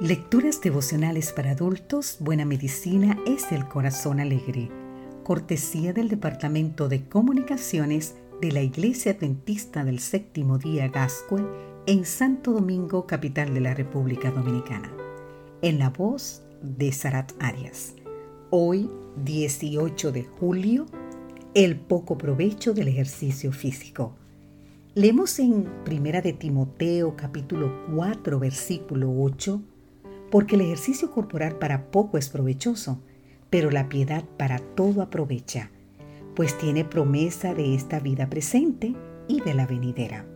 Lecturas devocionales para adultos, Buena Medicina es el Corazón Alegre. Cortesía del Departamento de Comunicaciones de la Iglesia Adventista del Séptimo Día Gascue en Santo Domingo, capital de la República Dominicana. En la voz de Sarat Arias. Hoy, 18 de julio, el poco provecho del ejercicio físico. Leemos en Primera de Timoteo capítulo 4 versículo 8 porque el ejercicio corporal para poco es provechoso, pero la piedad para todo aprovecha, pues tiene promesa de esta vida presente y de la venidera.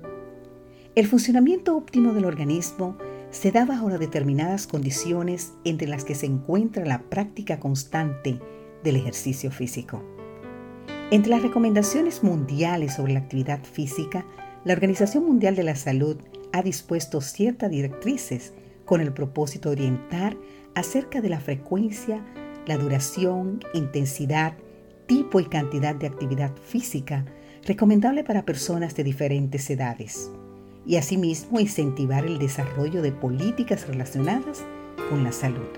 El funcionamiento óptimo del organismo se da bajo las determinadas condiciones entre las que se encuentra la práctica constante del ejercicio físico. Entre las recomendaciones mundiales sobre la actividad física, la Organización Mundial de la Salud ha dispuesto ciertas directrices con el propósito de orientar acerca de la frecuencia, la duración, intensidad, tipo y cantidad de actividad física recomendable para personas de diferentes edades y asimismo incentivar el desarrollo de políticas relacionadas con la salud.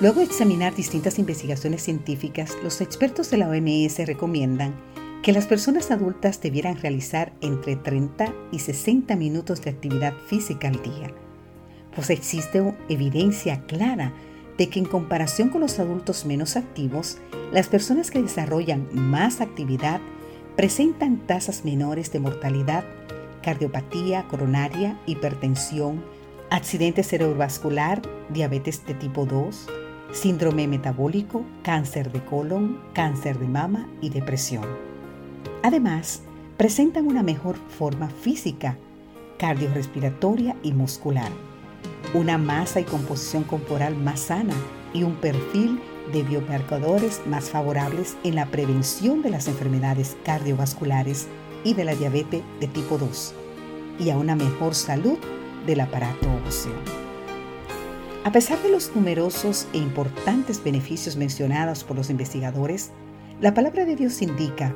Luego de examinar distintas investigaciones científicas, los expertos de la OMS recomiendan que las personas adultas debieran realizar entre 30 y 60 minutos de actividad física al día pues existe evidencia clara de que en comparación con los adultos menos activos, las personas que desarrollan más actividad presentan tasas menores de mortalidad, cardiopatía coronaria, hipertensión, accidente cerebrovascular, diabetes de tipo 2, síndrome metabólico, cáncer de colon, cáncer de mama y depresión. Además, presentan una mejor forma física, cardiorrespiratoria y muscular una masa y composición corporal más sana y un perfil de biomarcadores más favorables en la prevención de las enfermedades cardiovasculares y de la diabetes de tipo 2 y a una mejor salud del aparato óseo. A pesar de los numerosos e importantes beneficios mencionados por los investigadores, la palabra de Dios indica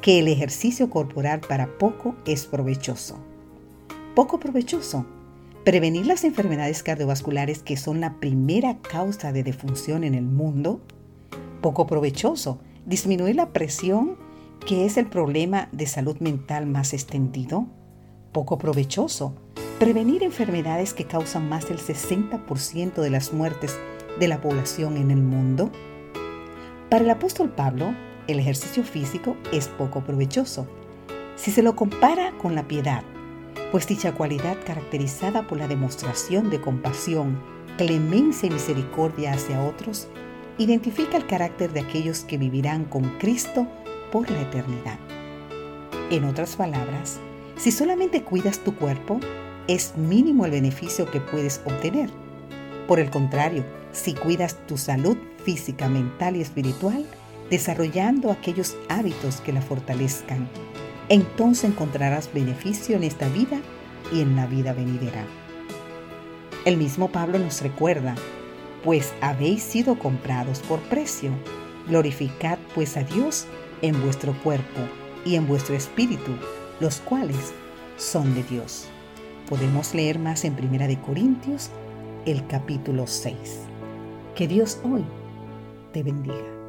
que el ejercicio corporal para poco es provechoso. Poco provechoso prevenir las enfermedades cardiovasculares que son la primera causa de defunción en el mundo, poco provechoso, disminuir la presión que es el problema de salud mental más extendido, poco provechoso, prevenir enfermedades que causan más del 60% de las muertes de la población en el mundo. Para el apóstol Pablo, el ejercicio físico es poco provechoso. Si se lo compara con la piedad, pues dicha cualidad caracterizada por la demostración de compasión, clemencia y misericordia hacia otros, identifica el carácter de aquellos que vivirán con Cristo por la eternidad. En otras palabras, si solamente cuidas tu cuerpo, es mínimo el beneficio que puedes obtener. Por el contrario, si cuidas tu salud física, mental y espiritual, desarrollando aquellos hábitos que la fortalezcan, entonces encontrarás beneficio en esta vida y en la vida venidera. El mismo Pablo nos recuerda, pues habéis sido comprados por precio. Glorificad pues a Dios en vuestro cuerpo y en vuestro espíritu, los cuales son de Dios. Podemos leer más en Primera de Corintios, el capítulo 6. Que Dios hoy te bendiga.